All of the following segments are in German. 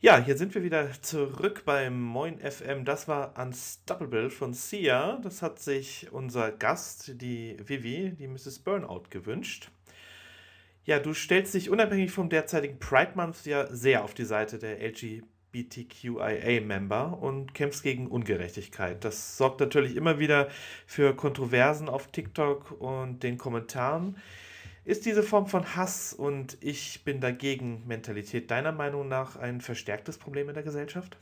Ja, hier sind wir wieder zurück beim Moin FM. Das war Unstoppable von Sia. Das hat sich unser Gast, die Vivi, die Mrs. Burnout, gewünscht. Ja, du stellst dich unabhängig vom derzeitigen Pride Month ja sehr auf die Seite der LGBTQIA-Member und kämpfst gegen Ungerechtigkeit. Das sorgt natürlich immer wieder für Kontroversen auf TikTok und den Kommentaren. Ist diese Form von Hass und ich bin dagegen Mentalität deiner Meinung nach ein verstärktes Problem in der Gesellschaft?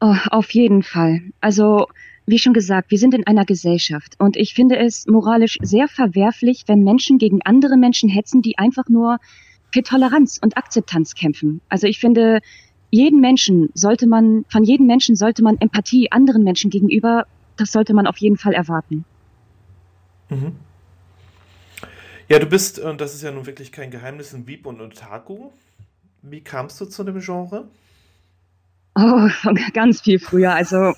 Oh, auf jeden Fall. Also, wie schon gesagt, wir sind in einer Gesellschaft und ich finde es moralisch sehr verwerflich, wenn Menschen gegen andere Menschen hetzen, die einfach nur für Toleranz und Akzeptanz kämpfen. Also ich finde, jeden Menschen sollte man, von jedem Menschen sollte man Empathie anderen Menschen gegenüber, das sollte man auf jeden Fall erwarten. Mhm. Ja, du bist, und das ist ja nun wirklich kein Geheimnis, ein Wieb und Otaku. Wie kamst du zu dem Genre? Oh, ganz viel früher. Also,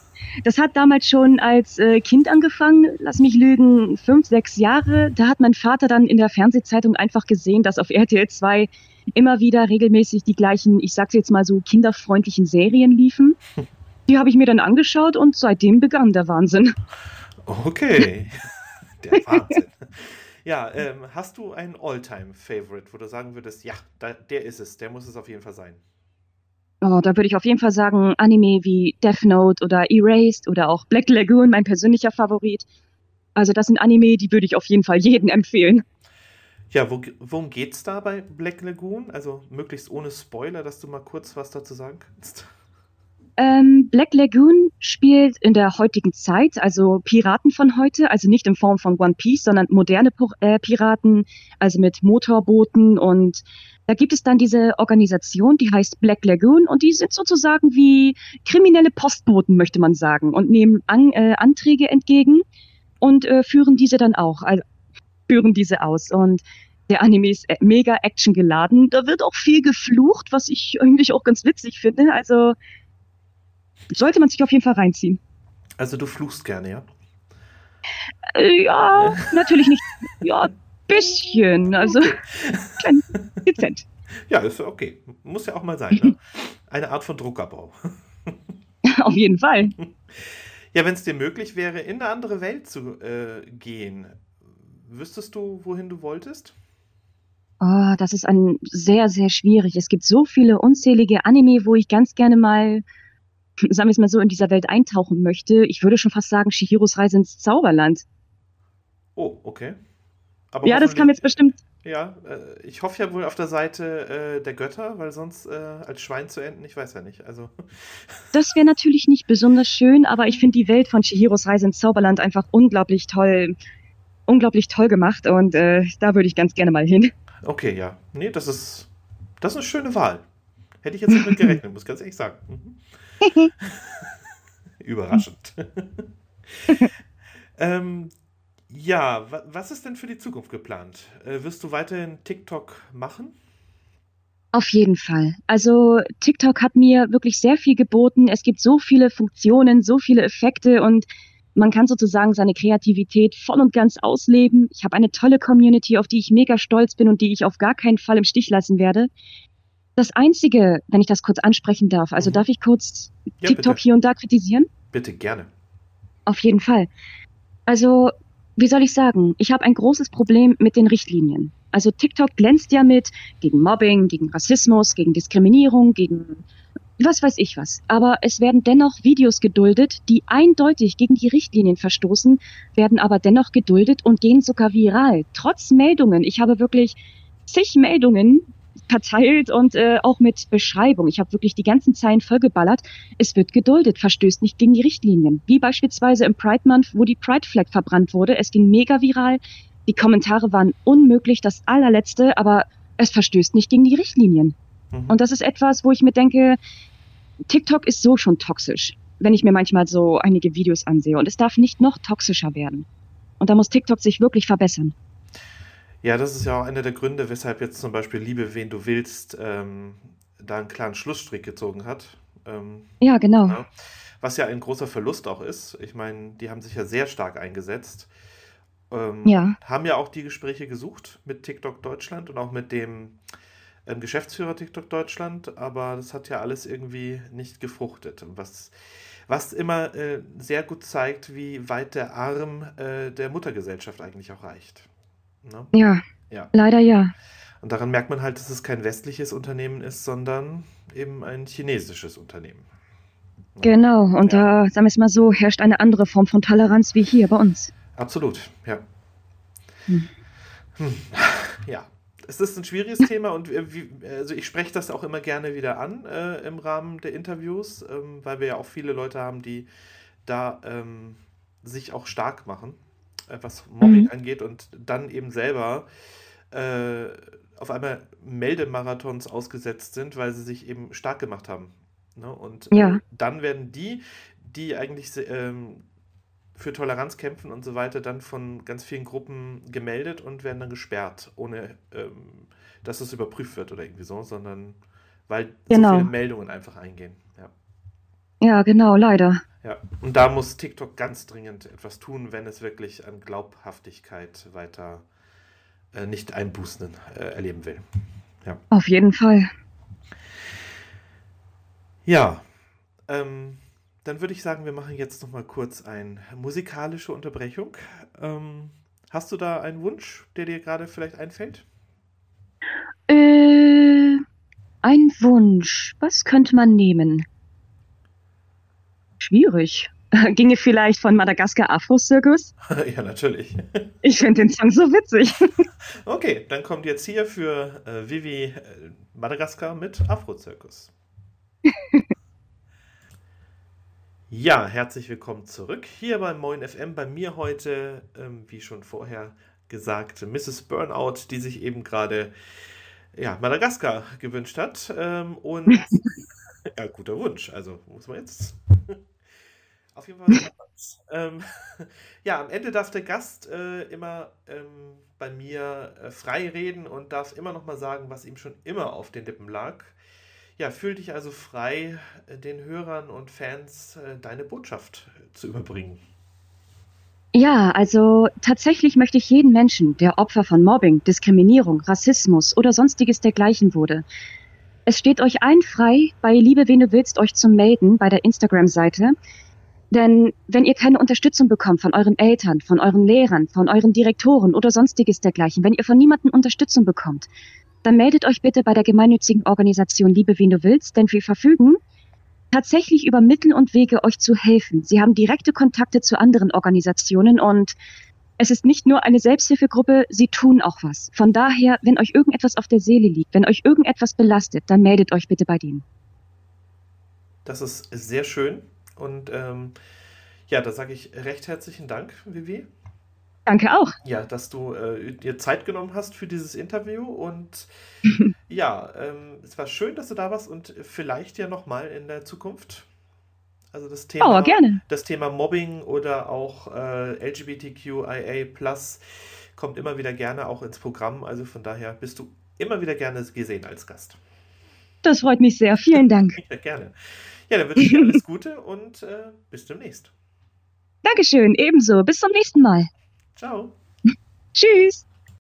das hat damals schon als äh, Kind angefangen. Lass mich lügen, fünf, sechs Jahre. Da hat mein Vater dann in der Fernsehzeitung einfach gesehen, dass auf RTL 2 immer wieder regelmäßig die gleichen, ich sag's jetzt mal so, kinderfreundlichen Serien liefen. Die habe ich mir dann angeschaut und seitdem begann der Wahnsinn. Okay, der Wahnsinn. Ja, ähm, hast du einen All-Time-Favorite, wo du sagen würdest, ja, da, der ist es, der muss es auf jeden Fall sein? Oh, da würde ich auf jeden Fall sagen, Anime wie Death Note oder Erased oder auch Black Lagoon, mein persönlicher Favorit. Also das sind Anime, die würde ich auf jeden Fall jedem empfehlen. Ja, wo, worum geht's da bei Black Lagoon? Also möglichst ohne Spoiler, dass du mal kurz was dazu sagen kannst. Ähm, Black Lagoon spielt in der heutigen Zeit, also Piraten von heute, also nicht in Form von One Piece, sondern moderne äh, Piraten, also mit Motorbooten und da gibt es dann diese Organisation, die heißt Black Lagoon und die sind sozusagen wie kriminelle Postboten, möchte man sagen, und nehmen An äh, Anträge entgegen und äh, führen diese dann auch, also führen diese aus und der Anime ist äh, mega actiongeladen. Da wird auch viel geflucht, was ich eigentlich auch ganz witzig finde. Also sollte man sich auf jeden Fall reinziehen. Also du fluchst gerne, ja? Äh, ja, natürlich nicht. Ja, bisschen. Also klein, dezent. Ja, ist okay. Muss ja auch mal sein. Ne? Eine Art von Druckabbau. Auf jeden Fall. Ja, wenn es dir möglich wäre, in eine andere Welt zu äh, gehen, wüsstest du, wohin du wolltest? Oh, das ist ein sehr, sehr schwierig. Es gibt so viele unzählige Anime, wo ich ganz gerne mal sagen wir es mal so, in dieser Welt eintauchen möchte, ich würde schon fast sagen, Shihiros Reise ins Zauberland. Oh, okay. Aber ja, das kam jetzt bestimmt. Ja, äh, ich hoffe ja wohl auf der Seite äh, der Götter, weil sonst äh, als Schwein zu enden, ich weiß ja nicht. Also. Das wäre natürlich nicht besonders schön, aber ich finde die Welt von Shihiros Reise ins Zauberland einfach unglaublich toll, unglaublich toll gemacht und äh, da würde ich ganz gerne mal hin. Okay, ja. Nee, das ist, das ist eine schöne Wahl. Hätte ich jetzt nicht mit gerechnet, muss ganz ehrlich sagen. Mhm. Überraschend. ähm, ja, was ist denn für die Zukunft geplant? Äh, wirst du weiterhin TikTok machen? Auf jeden Fall. Also TikTok hat mir wirklich sehr viel geboten. Es gibt so viele Funktionen, so viele Effekte und man kann sozusagen seine Kreativität voll und ganz ausleben. Ich habe eine tolle Community, auf die ich mega stolz bin und die ich auf gar keinen Fall im Stich lassen werde. Das Einzige, wenn ich das kurz ansprechen darf, also mhm. darf ich kurz ja, TikTok bitte. hier und da kritisieren? Bitte, gerne. Auf jeden Fall. Also, wie soll ich sagen, ich habe ein großes Problem mit den Richtlinien. Also TikTok glänzt ja mit gegen Mobbing, gegen Rassismus, gegen Diskriminierung, gegen was weiß ich was. Aber es werden dennoch Videos geduldet, die eindeutig gegen die Richtlinien verstoßen, werden aber dennoch geduldet und gehen sogar viral. Trotz Meldungen. Ich habe wirklich zig Meldungen verteilt und äh, auch mit Beschreibung. Ich habe wirklich die ganzen Zeilen vollgeballert. Es wird geduldet, verstößt nicht gegen die Richtlinien. Wie beispielsweise im Pride Month, wo die Pride Flag verbrannt wurde. Es ging mega viral. Die Kommentare waren unmöglich, das allerletzte, aber es verstößt nicht gegen die Richtlinien. Mhm. Und das ist etwas, wo ich mir denke, TikTok ist so schon toxisch, wenn ich mir manchmal so einige Videos ansehe. Und es darf nicht noch toxischer werden. Und da muss TikTok sich wirklich verbessern. Ja, das ist ja auch einer der Gründe, weshalb jetzt zum Beispiel Liebe, wen du willst, ähm, da einen klaren Schlussstrich gezogen hat. Ähm, ja, genau. Ja, was ja ein großer Verlust auch ist. Ich meine, die haben sich ja sehr stark eingesetzt. Ähm, ja. Haben ja auch die Gespräche gesucht mit TikTok Deutschland und auch mit dem ähm, Geschäftsführer TikTok Deutschland, aber das hat ja alles irgendwie nicht gefruchtet. Was, was immer äh, sehr gut zeigt, wie weit der Arm äh, der Muttergesellschaft eigentlich auch reicht. Ne? Ja, ja, leider ja. Und daran merkt man halt, dass es kein westliches Unternehmen ist, sondern eben ein chinesisches Unternehmen. Genau, und ja. da, sagen wir es mal so, herrscht eine andere Form von Toleranz wie hier bei uns. Absolut, ja. Hm. Hm. Ja, es ist ein schwieriges Thema und wie, also ich spreche das auch immer gerne wieder an äh, im Rahmen der Interviews, ähm, weil wir ja auch viele Leute haben, die da ähm, sich auch stark machen, was Mobbing mhm. angeht und dann eben selber äh, auf einmal Meldemarathons ausgesetzt sind, weil sie sich eben stark gemacht haben. Ne? Und äh, ja. dann werden die, die eigentlich ähm, für Toleranz kämpfen und so weiter, dann von ganz vielen Gruppen gemeldet und werden dann gesperrt, ohne ähm, dass es überprüft wird oder irgendwie so, sondern weil genau. so viele Meldungen einfach eingehen. Ja. Ja, genau, leider. Ja, und da muss TikTok ganz dringend etwas tun, wenn es wirklich an Glaubhaftigkeit weiter äh, nicht einbußen äh, erleben will. Ja. Auf jeden Fall. Ja, ähm, dann würde ich sagen, wir machen jetzt noch mal kurz eine musikalische Unterbrechung. Ähm, hast du da einen Wunsch, der dir gerade vielleicht einfällt? Äh, ein Wunsch. Was könnte man nehmen? Schwierig. Ginge vielleicht von Madagaskar Afro Circus? ja, natürlich. ich finde den Song so witzig. okay, dann kommt jetzt hier für äh, Vivi äh, Madagaskar mit Afro Circus. Ja, herzlich willkommen zurück hier beim Moin FM. Bei mir heute, ähm, wie schon vorher gesagt, Mrs. Burnout, die sich eben gerade ja, Madagaskar gewünscht hat. Ähm, und ja, guter Wunsch. Also muss man jetzt auf jeden Fall. ähm, ja, am Ende darf der Gast äh, immer ähm, bei mir äh, frei reden und darf immer noch mal sagen, was ihm schon immer auf den Lippen lag. Ja, fühl dich also frei, äh, den Hörern und Fans äh, deine Botschaft äh, zu überbringen. Ja, also tatsächlich möchte ich jeden Menschen, der Opfer von Mobbing, Diskriminierung, Rassismus oder sonstiges dergleichen wurde, es steht euch ein frei, bei Liebe, wen du willst, euch zu melden bei der Instagram-Seite. Denn wenn ihr keine Unterstützung bekommt von euren Eltern, von euren Lehrern, von euren Direktoren oder sonstiges dergleichen, wenn ihr von niemandem Unterstützung bekommt, dann meldet euch bitte bei der gemeinnützigen Organisation Liebe, wen du willst, denn wir verfügen tatsächlich über Mittel und Wege, euch zu helfen. Sie haben direkte Kontakte zu anderen Organisationen und es ist nicht nur eine Selbsthilfegruppe, sie tun auch was. Von daher, wenn euch irgendetwas auf der Seele liegt, wenn euch irgendetwas belastet, dann meldet euch bitte bei denen. Das ist sehr schön und ähm, ja, da sage ich recht herzlichen Dank, Vivi. Danke auch. Ja, dass du äh, dir Zeit genommen hast für dieses Interview und ja, ähm, es war schön, dass du da warst und vielleicht ja nochmal in der Zukunft. Also das Thema, oh, gerne. das Thema Mobbing oder auch äh, LGBTQIA kommt immer wieder gerne auch ins Programm. Also von daher bist du immer wieder gerne gesehen als Gast. Das freut mich sehr. Vielen Dank. ja, gerne. Ja, dann wünsche ich dir alles Gute und äh, bis demnächst. Dankeschön, ebenso. Bis zum nächsten Mal. Ciao. Tschüss.